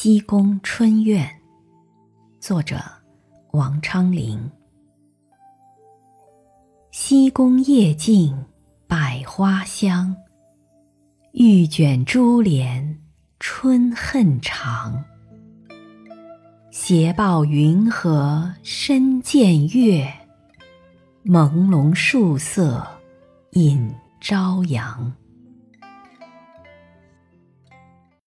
西宫春苑，作者王昌龄。西宫夜静百花香，欲卷珠帘春恨长。斜抱云河深见月，朦胧树色映朝阳。